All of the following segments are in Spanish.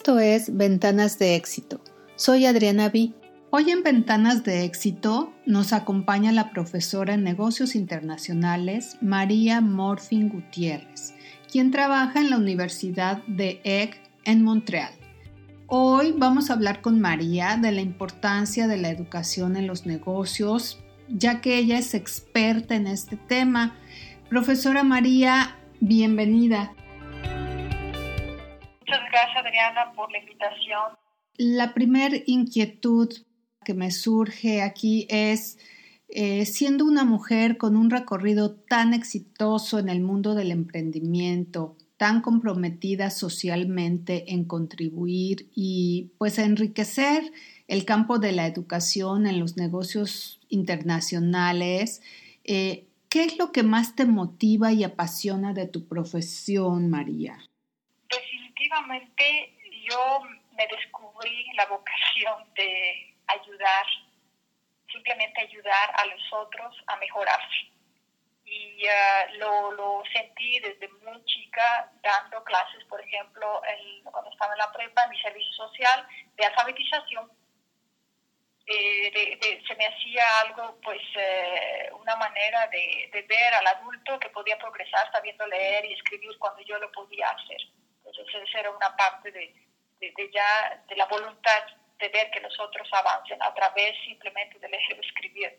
Esto es Ventanas de Éxito. Soy Adriana Vi. Hoy en Ventanas de Éxito nos acompaña la profesora en negocios internacionales María Morfin Gutiérrez, quien trabaja en la Universidad de Egg en Montreal. Hoy vamos a hablar con María de la importancia de la educación en los negocios, ya que ella es experta en este tema. Profesora María, bienvenida. Adriana por la invitación. La primer inquietud que me surge aquí es, eh, siendo una mujer con un recorrido tan exitoso en el mundo del emprendimiento, tan comprometida socialmente en contribuir y pues enriquecer el campo de la educación en los negocios internacionales. Eh, ¿Qué es lo que más te motiva y apasiona de tu profesión, María? Definitivamente yo me descubrí la vocación de ayudar, simplemente ayudar a los otros a mejorarse y uh, lo, lo, sentí desde muy chica dando clases, por ejemplo, cuando estaba en la prepa, en mi servicio social de alfabetización. Eh, se me hacía algo, pues, eh, una manera de, ver al adulto que podía progresar sabiendo leer y escribir cuando yo lo podía hacer. Entonces, esa era una parte de, de, ya, de la voluntad de ver que los otros avancen a través simplemente de leer y escribir.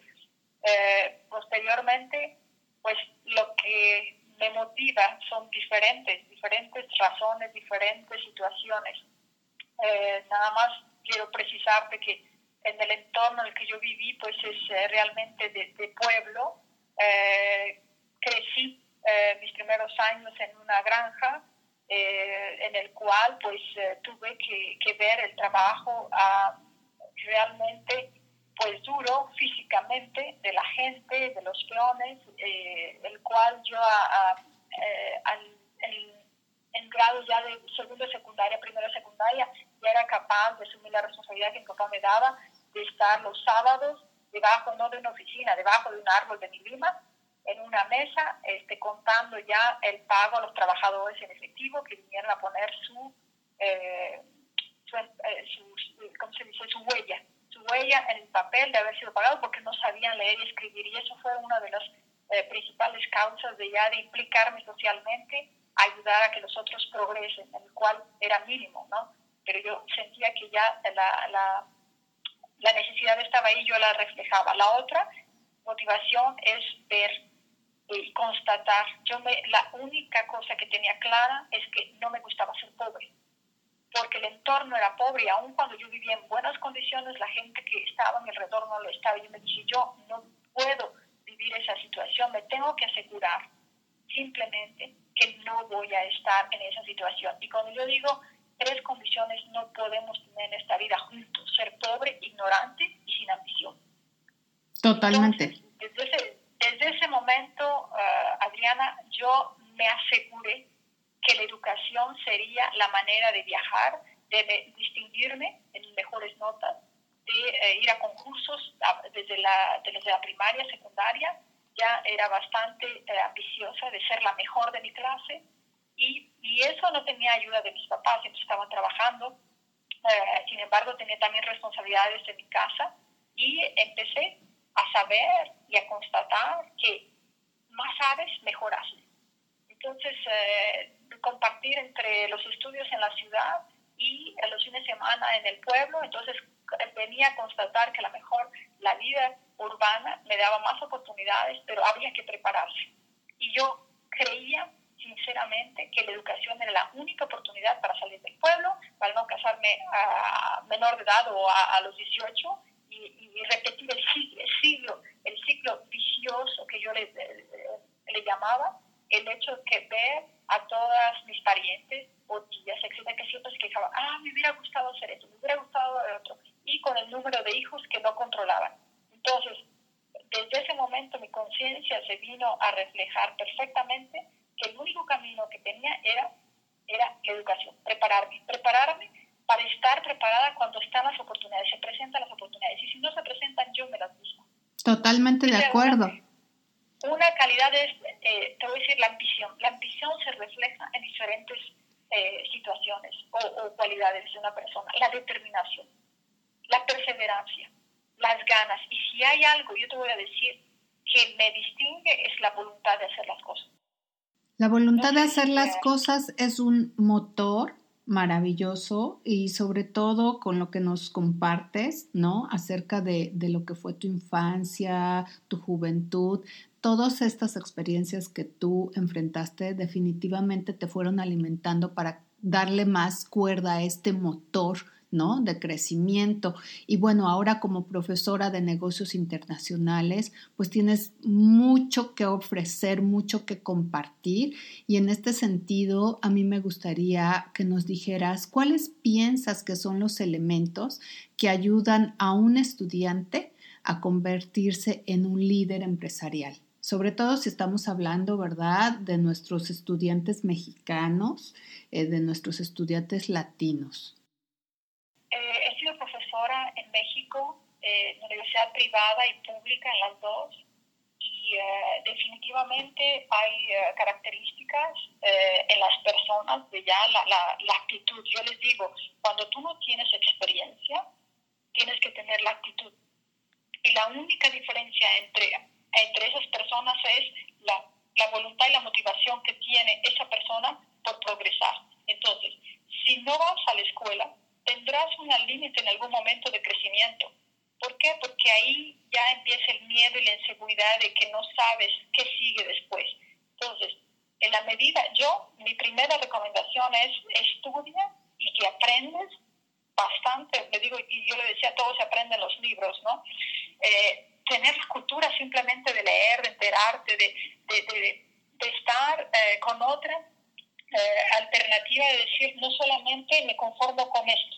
Eh, posteriormente, pues lo que me motiva son diferentes, diferentes razones, diferentes situaciones. Eh, nada más quiero precisarte que en el entorno en el que yo viví, pues es eh, realmente de, pueblo. Eh, crecí mis primeros años en una granja en el cual pues tuve que, ver el trabajo ah, realmente pues duro físicamente de la gente, de los peones, eh, el cual yo a, eh, en, grado ya de segundo secundaria, primera secundaria, ya era capaz de asumir la responsabilidad que mi papá me daba de estar los sábados debajo, no de una oficina, debajo de un árbol de mi lima, en una mesa, este, contando ya el pago a los trabajadores en efectivo que vinieron a poner su, eh, su, su ¿cómo se dice? su huella huella en el papel de haber sido pagado porque no sabían leer y escribir. Y eso fue una de las eh, principales causas de ya de implicarme socialmente, ayudar a que los otros progresen, en el cual era mínimo, ¿no? Pero yo sentía que ya la, la, la necesidad estaba ahí, yo la reflejaba. La otra motivación es ver y constatar. Yo me, la única cosa que tenía clara es que no me gustaba ser pobre porque el entorno era pobre y aun cuando yo vivía en buenas condiciones, la gente que estaba a mi alrededor no lo estaba. Y yo me dije, yo no puedo vivir esa situación, me tengo que asegurar simplemente que no voy a estar en esa situación. Y cuando yo digo tres condiciones no podemos tener en esta vida juntos, ser pobre, ignorante y sin ambición. Totalmente. desde, ese, desde ese momento, uh, Adriana, yo me aseguré que la educación sería la manera de viajar, de distinguirme en mejores notas, de eh, ir a concursos desde la, desde la primaria, secundaria, ya era bastante eh, ambiciosa de ser la mejor de mi clase y, y, eso no tenía ayuda de mis papás, siempre estaban trabajando, eh, sin embargo tenía también responsabilidades en mi casa y empecé a saber y a constatar que más sabes, mejor. Entonces, compartir entre los estudios en la ciudad y los fines de semana en el pueblo. Entonces venía a constatar que a lo mejor la vida urbana me daba más oportunidades, pero había que prepararse. Y yo creía sinceramente que la educación era la única oportunidad para salir del pueblo, para no casarme a menor de edad o a, los 18 y, repetir el ciclo, el ciclo, el ciclo vicioso que yo le, le llamaba, el hecho que ver a todas mis parientes o tías, etcétera, que siempre se quejaban, ah, me hubiera gustado hacer eso, me hubiera gustado hacer otro, y con el número de hijos que no controlaban. Entonces, desde ese momento mi conciencia se vino a reflejar perfectamente que el único camino que tenía era, era la educación, prepararme, prepararme para estar preparada cuando están las oportunidades, se presentan las oportunidades, y si no se presentan, yo me las busco. Totalmente de acuerdo. Una calidad es, eh, te voy a decir, la ambición. La ambición se refleja en diferentes eh, situaciones o, cualidades de una persona. La determinación, la perseverancia, las ganas. Y si hay algo, yo te voy a decir, que me distingue es la voluntad de hacer las cosas. La voluntad de hacer las cosas es un motor maravilloso y sobre todo con lo que nos compartes, ¿no? Acerca de, de, lo que fue tu infancia, tu juventud, todas estas experiencias que tú enfrentaste definitivamente te fueron alimentando para darle más cuerda a este motor ¿no? De crecimiento. Y bueno, ahora como profesora de negocios internacionales, pues tienes mucho que ofrecer, mucho que compartir. Y en este sentido, a mí me gustaría que nos dijeras cuáles piensas que son los elementos que ayudan a un estudiante a convertirse en un líder empresarial. Sobre todo si estamos hablando, ¿verdad?, de nuestros estudiantes mexicanos, eh, de nuestros estudiantes latinos. Eh, he sido profesora México, eh, universidad privada y pública, en las dos, y eh, definitivamente hay características en las personas de ya la, la, la, actitud. Yo les digo, cuando tú no tienes experiencia, tienes que tener la actitud. Y la única diferencia entre, entre esas personas es la, la voluntad y la motivación que tiene esa persona por progresar. Entonces, si no vas a la escuela, tendrás un límite en algún momento de crecimiento. ¿Por qué? Porque ahí ya empieza el miedo y la inseguridad de que no sabes qué sigue después. Entonces, en la medida, yo, mi primera recomendación es estudia y que aprendes bastante, le digo, y yo le decía, todo se aprende en los libros, ¿no? Eh, tener la cultura simplemente de leer, de enterarte, de, de, estar eh, con otra eh, alternativa de decir, no solamente me conformo con esto.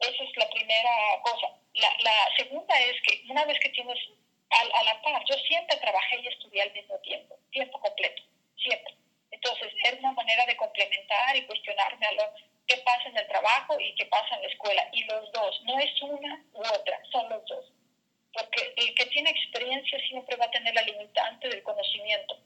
Esa es la primera cosa. La, la segunda es que una vez que tienes a, la par, yo siempre trabajé y estudié al mismo tiempo, tiempo completo, siempre. Entonces, es una manera de complementar y cuestionarme a lo que pasa en el trabajo y qué pasa en la escuela. Y los dos, no es una u otra, son los dos. Porque el que tiene experiencia siempre va a tener la limitante del conocimiento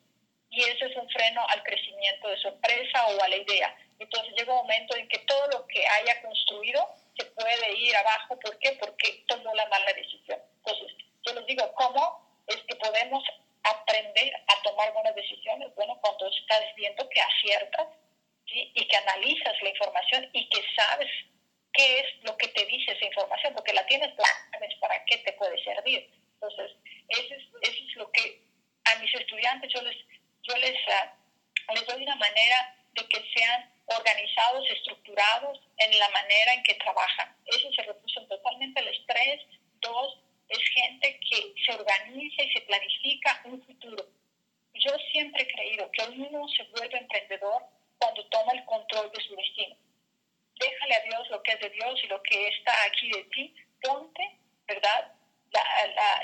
y ese es un freno al crecimiento de su empresa o a la idea. Entonces llega un momento en que todo lo que haya construido se puede ir abajo. ¿Por qué? Porque tomó la mala decisión. Entonces, yo les digo, ¿cómo es que podemos aprender a tomar buenas decisiones? Bueno, cuando estás viendo que aciertas ¿sí? y que analizas la información y que sabes qué es lo que te dice esa información, porque la tienes, sabes para qué te puede servir. Entonces, eso es, eso es lo que a mis estudiantes yo les yo les, ah, les doy una manera de que sean organizados, estructurados en la manera en que trabajan. Eso se repuso totalmente el estrés. Dos, es gente que se organiza y se planifica un futuro. Yo siempre he creído que uno se vuelve emprendedor cuando toma el control de su destino. Déjale a Dios lo que es de Dios y lo que está aquí de ti. Ponte, ¿verdad?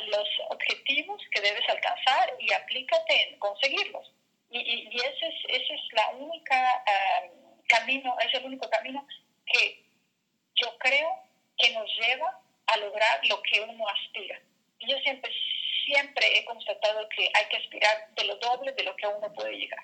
los objetivos que debes alcanzar y aplícate en conseguirlos. Y, y, ese, es, ese es la única um, camino, es el único camino que yo creo que nos lleva a lograr lo que uno aspira. Yo siempre, siempre he constatado que hay que aspirar de lo doble de lo que uno puede llegar.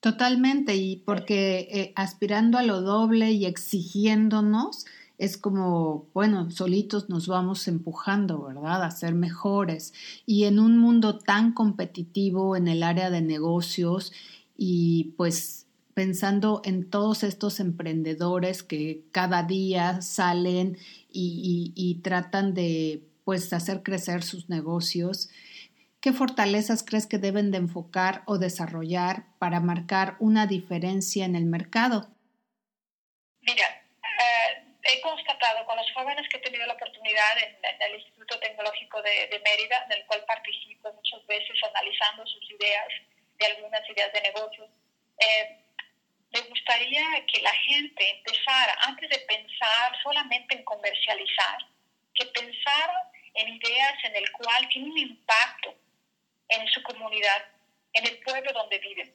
Totalmente, y porque eh, aspirando a lo doble y exigiéndonos, es como, bueno, solitos nos vamos empujando, ¿verdad? A ser mejores. Y en un mundo tan competitivo en el área de negocios y pues pensando en todos estos emprendedores que cada día salen y, tratan de pues hacer crecer sus negocios, ¿qué fortalezas crees que deben de enfocar o desarrollar para marcar una diferencia en el mercado? Mira, eh, he constatado con los jóvenes que he tenido la oportunidad en, el Instituto Tecnológico de, Mérida, en el cual participo muchas veces analizando sus ideas, de algunas ideas de negocios, eh, me gustaría que la gente empezara, antes de pensar solamente en comercializar, que pensara en ideas en el cual tiene un impacto en su comunidad, en el pueblo donde viven.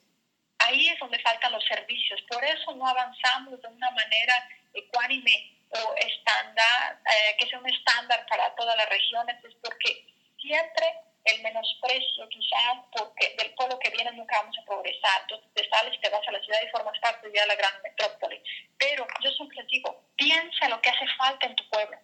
Ahí es donde faltan los servicios. Por eso no avanzamos de una manera ecuánime o estándar, eh, que sea un estándar para todas las regiones, es porque siempre el menosprecio quizás porque del pueblo lo que viene nunca vamos a progresar. Entonces te sales, te vas a la ciudad y formas parte de la gran metrópoli. Pero yo siempre digo, piensa en lo que hace falta en tu pueblo.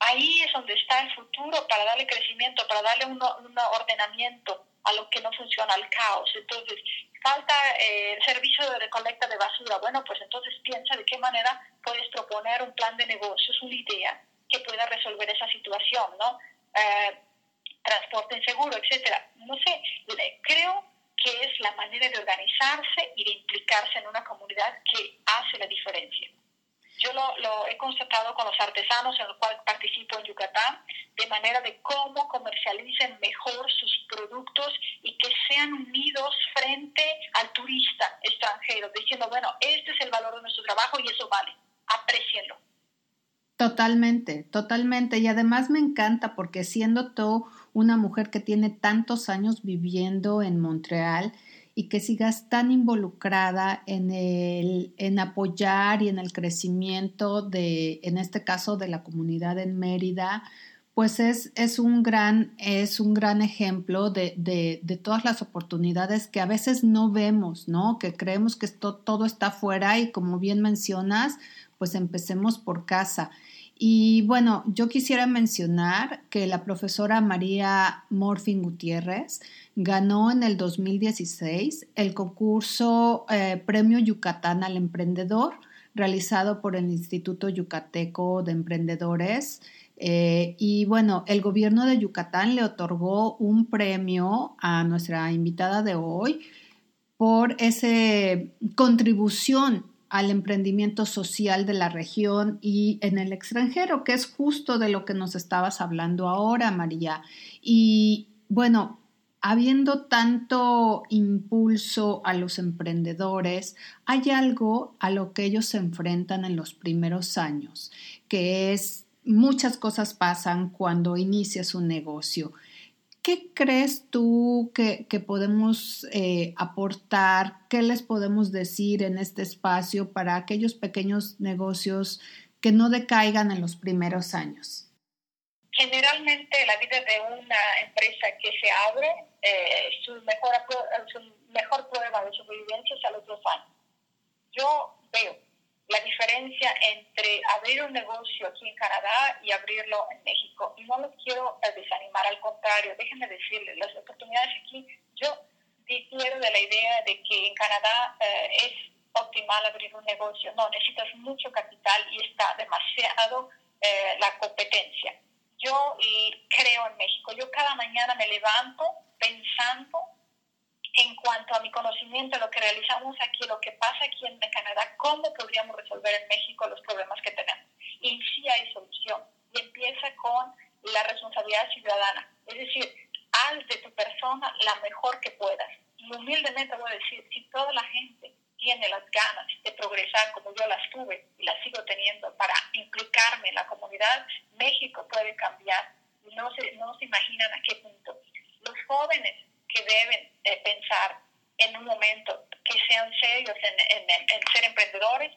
Ahí es donde está el futuro para darle crecimiento, para darle un, un ordenamiento a lo que no funciona, al caos. Entonces, falta eh, el servicio de recolecta de basura. Bueno, pues entonces piensa de qué manera puedes proponer un plan de negocios, una idea que pueda resolver esa situación, ¿no? Eh, transporte seguro, etcétera. No sé, creo que es la manera de organizarse y de implicarse en una comunidad que hace la diferencia. Yo lo, he constatado con los artesanos en los cuales participo en Yucatán, de manera de cómo comercialicen mejor sus productos y que sean unidos frente al turista extranjero, diciendo, bueno, este es el valor de nuestro trabajo y eso vale, aprecienlo. Totalmente, totalmente. Y además me encanta porque siendo tú una mujer que tiene tantos años viviendo en Montreal y que sigas tan involucrada en, el, en apoyar y en el crecimiento de, en este caso, de la comunidad en Mérida, pues es, es, un, gran, es un gran ejemplo de, de, de, todas las oportunidades que a veces no vemos, ¿no? Que creemos que todo está afuera y como bien mencionas, pues empecemos por casa. Y bueno, yo quisiera mencionar que la profesora María Morfin Gutiérrez ganó en el 2016 el concurso eh, Premio Yucatán al Emprendedor realizado por el Instituto Yucateco de Emprendedores. Eh, y bueno, el gobierno de Yucatán le otorgó un premio a nuestra invitada de hoy por esa contribución al emprendimiento social de la región y en el extranjero, que es justo de lo que nos estabas hablando ahora, María. Y bueno, habiendo tanto impulso a los emprendedores, hay algo a lo que ellos se enfrentan en los primeros años, que es muchas cosas pasan cuando inicias un negocio ¿Qué crees tú que, podemos eh, aportar? ¿Qué les podemos decir en este espacio para aquellos pequeños negocios que no decaigan en los primeros años? Generalmente la vida de una empresa que se abre, eh, su, mejor, su mejor prueba de supervivencia es a los dos años. Yo veo la diferencia entre abrir un negocio aquí en Canadá y abrirlo en México. Y no los quiero desanimar, al contrario, déjenme decirles, las oportunidades aquí, yo difiero de la idea de que en Canadá eh, es optimal abrir un negocio. No, necesitas mucho capital y está demasiado eh, la competencia. Yo creo en México. Yo cada mañana me levanto pensando en cuanto a mi conocimiento, lo que realizamos aquí, lo que pasa aquí en Canadá, cómo podríamos resolver en México los problemas que tenemos. Y sí hay solución. Y empieza con la responsabilidad ciudadana. Es decir, haz de tu persona la mejor que puedas. Y humildemente voy a decir, si toda la gente tiene las ganas de progresar como yo las tuve y las sigo teniendo para implicarme en la comunidad, México puede cambiar. No se, no se imaginan a qué punto. Los jóvenes que deben pensar en un momento que sean serios en, ser emprendedores,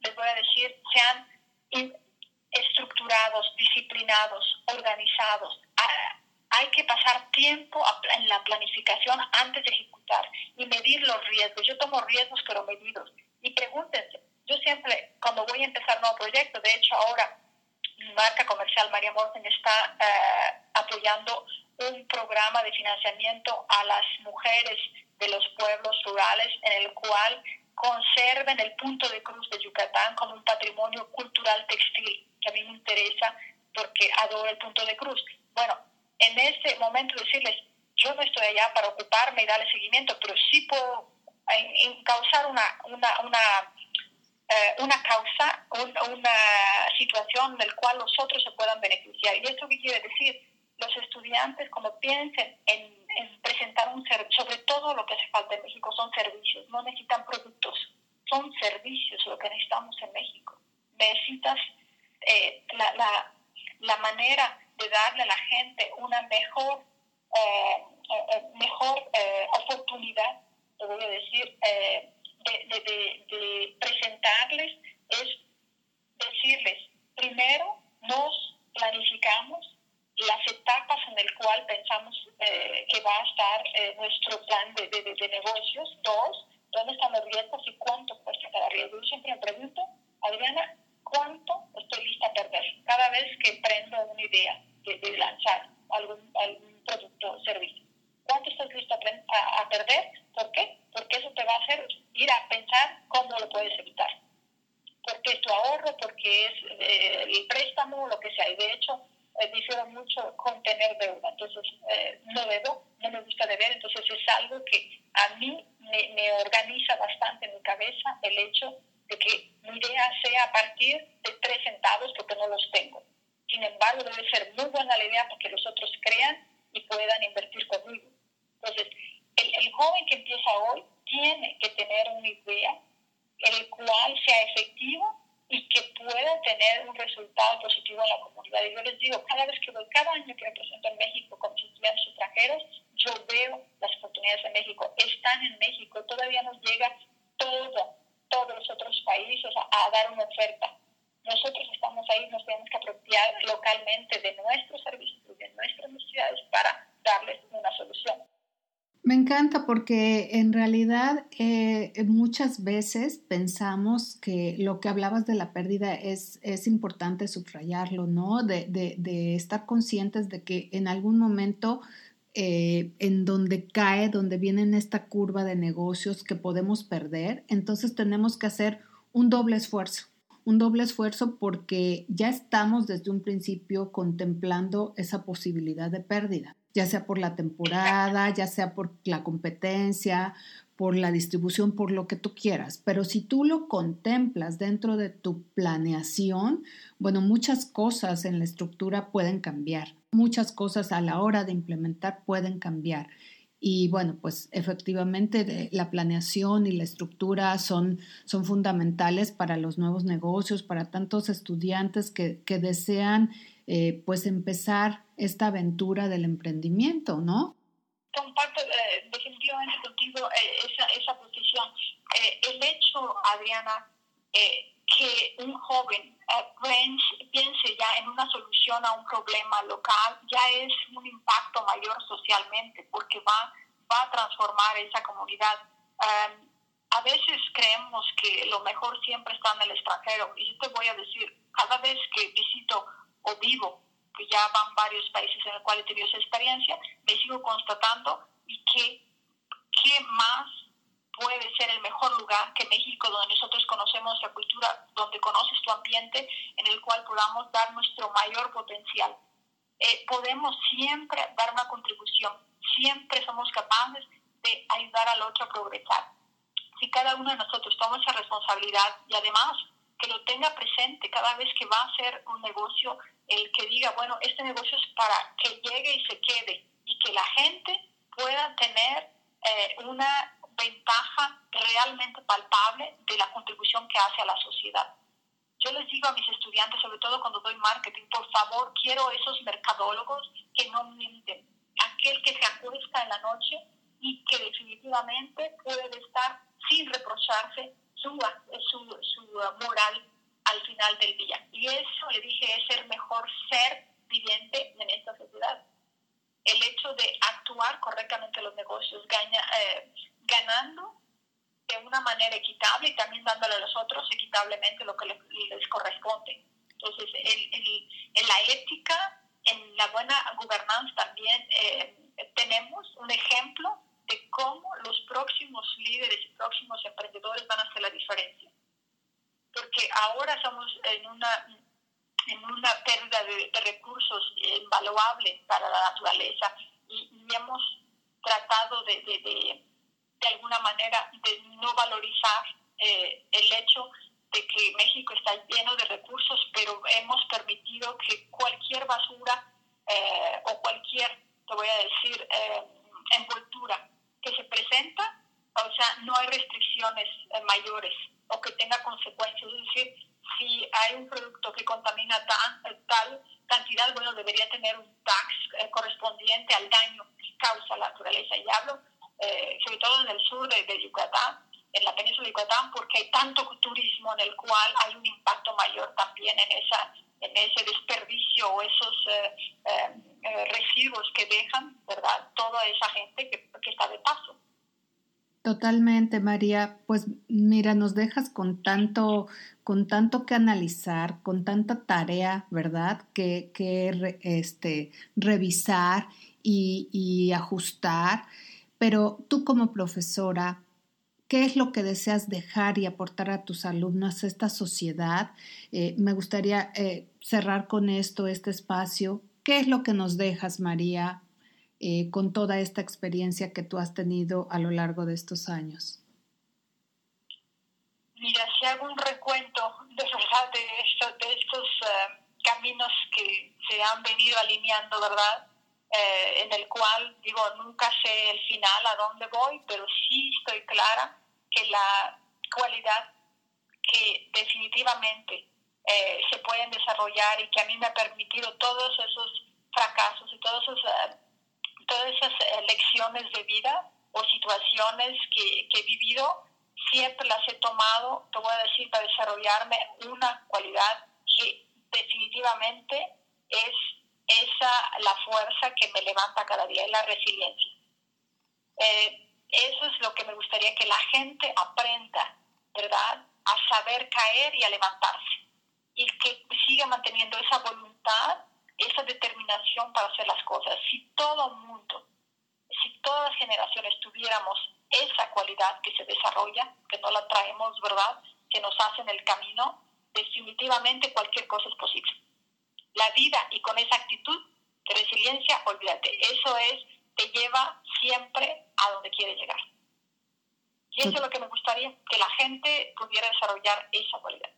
les voy a decir, sean estructurados, disciplinados, organizados. Ah, hay que pasar tiempo en la planificación antes de ejecutar y medir los riesgos. Yo tomo riesgos, pero medidos. Y pregúntense, yo siempre, cuando voy a empezar un nuevo proyecto, de hecho ahora mi marca comercial María Morten está eh, apoyando un programa de financiamiento a las mujeres de los pueblos rurales en el cual conserven el punto de cruz de Yucatán como un patrimonio cultural textil, que a mí me interesa porque adoro el punto de cruz. Bueno, en este momento decirles, yo no estoy allá para ocuparme y darle seguimiento, pero sí puedo causar una, una, una, eh, causa, una situación en cual los otros se puedan beneficiar. ¿Y esto qué quiere decir? Los estudiantes cuando piensen en, presentar un servicio, sobre todo lo que hace falta en México son servicios, no necesitan productos, son servicios lo que necesitamos en México. Necesitas eh, la, la, la, manera de darle a la gente una mejor, eh, eh, mejor oportunidad, te voy a decir, de, de, de presentarles, es decirles, primero nos planificamos las etapas en el cual pensamos eh, que va a estar eh, nuestro plan de, de, de, negocios. Dos, dónde están los riesgos y cuánto cuesta cada riesgo. Yo siempre me pregunto, Adriana, ¿cuánto estoy lista a perder cada vez que emprendo una idea de, lanzar algún, algún, producto o servicio? ¿Cuánto estás listo a, a, perder? ¿Por qué? Porque eso te va a hacer ir a pensar cómo lo puedes evitar. Porque es tu ahorro, porque es eh, el préstamo, lo que sea. Y de hecho, eh, difiero mucho con tener deuda. Entonces, eh, no debo, no me gusta deber. Entonces, es algo que a mí me, me organiza bastante en mi cabeza el hecho de que mi idea sea a partir de tres centavos porque no los tengo. Sin embargo, debe ser muy buena la idea para que los otros crean y puedan invertir conmigo. Entonces, el, el joven que empieza hoy tiene que tener una idea en el cual efectivo y que pueda tener un resultado positivo en la comunidad. Y yo les digo, cada vez que voy, cada año que me presento en México con estudiantes extranjeros, yo veo las oportunidades en México. Están en México, todavía nos llega todo, todos los otros países a, a dar una oferta. Nosotros estamos ahí, nos tenemos que apropiar localmente de nuestros servicios, de nuestras necesidades para. Me encanta porque en realidad eh, muchas veces pensamos que lo que hablabas de la pérdida es, es importante subrayarlo, ¿no? De, de, estar conscientes de que en algún momento eh, en donde cae, donde viene en esta curva de negocios que podemos perder, entonces tenemos que hacer un doble esfuerzo un doble esfuerzo porque ya estamos desde un principio contemplando esa posibilidad de pérdida ya sea por la temporada, ya sea por la competencia, por la distribución, por lo que tú quieras. Pero si tú lo contemplas dentro de tu planeación, bueno, muchas cosas en la estructura pueden cambiar, muchas cosas a la hora de implementar pueden cambiar. Y bueno, pues efectivamente la planeación y la estructura son, son fundamentales para los nuevos negocios, para tantos estudiantes que, que desean eh, pues empezar esta aventura del emprendimiento, ¿no? Comparto eh, definitivamente contigo eh, esa, esa posición. el hecho, Adriana, que un joven piense ya en una solución a un problema local, ya es un impacto mayor socialmente porque va, va a transformar esa comunidad. a veces creemos que lo mejor siempre está en el extranjero y yo te voy a decir, cada vez que visito o vivo, que ya van varios países en los cuales he tenido esa experiencia, me sigo constatando y que qué más puede ser el mejor lugar que México, donde nosotros conocemos la cultura, donde conoces tu ambiente, en el cual podamos dar nuestro mayor potencial. Eh, podemos siempre dar una contribución, siempre somos capaces de ayudar al otro a progresar. Si cada uno de nosotros toma esa responsabilidad y además lo tenga presente cada vez que va a hacer un negocio, el que diga, bueno, este negocio es para que llegue y se quede y que la gente pueda tener eh, una ventaja realmente palpable de la contribución que hace a la sociedad. Yo les digo a mis estudiantes, sobre todo cuando doy marketing, por favor, quiero esos mercadólogos que no mienten. Aquel que se acuesta en la noche y que definitivamente puede estar sin reprocharse su, su, su moral al final del día. Y eso, le dije, es el mejor ser viviente en esta sociedad. El hecho de actuar correctamente los negocios, gana, eh, ganando de una manera equitable y también dándole a los otros equitablemente lo que les, les corresponde. Entonces, en la ética, en la buena gobernanza también eh, tenemos un ejemplo de cómo los próximos líderes y próximos emprendedores van a hacer la diferencia. Porque ahora estamos en una, en una pérdida de, recursos invaluable para la naturaleza y, hemos tratado de, de, de, alguna manera de no valorizar eh, el hecho de que México está lleno de recursos, pero hemos permitido que cualquier basura eh, o cualquier, te voy a decir, eh, envoltura que se presenta, o sea, no eh, mayores o que tenga consecuencias. Es decir, si hay un producto que contamina tan, eh, tal cantidad, bueno, debería tener un tax eh, correspondiente al daño que causa la naturaleza. Y hablo sobre todo en el sur de, Yucatán, en la península de Yucatán, porque hay tanto turismo en el cual hay un impacto mayor también en, esa, en ese desperdicio o esos residuos que dejan, ¿verdad? Toda esa gente que, que está de paso. Totalmente, María. Pues mira, nos dejas con tanto, con tanto que analizar, con tanta tarea, ¿verdad? Que, que este, revisar y, y ajustar. Pero tú como profesora, ¿Qué es lo que deseas dejar y aportar a tus alumnos, a esta sociedad? Eh, me gustaría eh, cerrar con esto, este espacio. ¿Qué es lo que nos dejas, María, eh, con toda esta experiencia que tú has tenido a lo largo de estos años? Mira, si hago un recuento de verdad de, de estos caminos que se han venido alineando, ¿verdad? en el cual, digo, nunca sé el final, a dónde voy, pero sí estoy clara que la cualidad que definitivamente eh, se pueden desarrollar y que a mí me ha permitido todos esos fracasos y todos esos, eh, todas esas lecciones de vida o situaciones que, que he vivido, siempre las he tomado, te voy a decir, para desarrollarme una cualidad que definitivamente es esa la fuerza que me levanta cada día, es la resiliencia. Eh, eso es lo que me gustaría que la gente aprenda, ¿verdad? A saber caer y a levantarse. Y que siga manteniendo esa voluntad, esa determinación para hacer las cosas. Si todo el mundo, si todas las generaciones tuviéramos esa cualidad que se desarrolla, que no la traemos, ¿verdad? Que nos hace en el camino, definitivamente cualquier cosa es posible. La vida y con esa actitud de resiliencia, olvídate, eso es te lleva siempre a donde quiere llegar. Y eso es lo que me gustaría, que la gente pudiera desarrollar esa cualidad.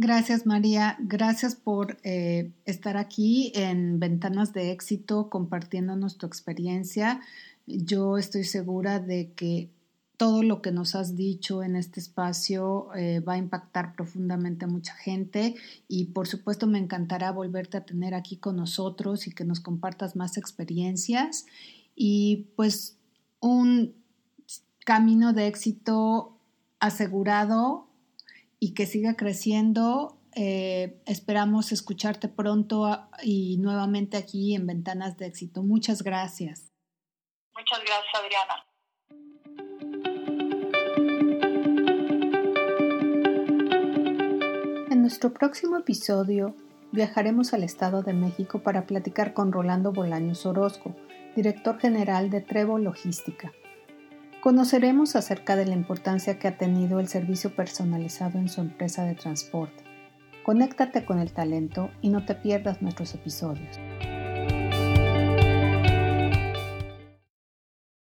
Gracias María, gracias por eh, estar aquí en Ventanas de Éxito compartiéndonos tu experiencia. Yo estoy segura de que todo lo que nos has dicho en este espacio eh, va a impactar profundamente a mucha gente. Y por supuesto me encantará volverte a tener aquí con nosotros y que nos compartas más experiencias. Y pues un camino de éxito asegurado y que siga creciendo. Eh, esperamos escucharte pronto y nuevamente aquí en Ventanas de Éxito. Muchas gracias. Muchas gracias, Adriana. nuestro próximo episodio viajaremos al Estado de México para platicar con Rolando Bolaños Orozco, director general de Trevo Logística. Conoceremos acerca de la importancia que ha tenido el servicio personalizado en su empresa de transporte. Conéctate con el talento y no te pierdas nuestros episodios.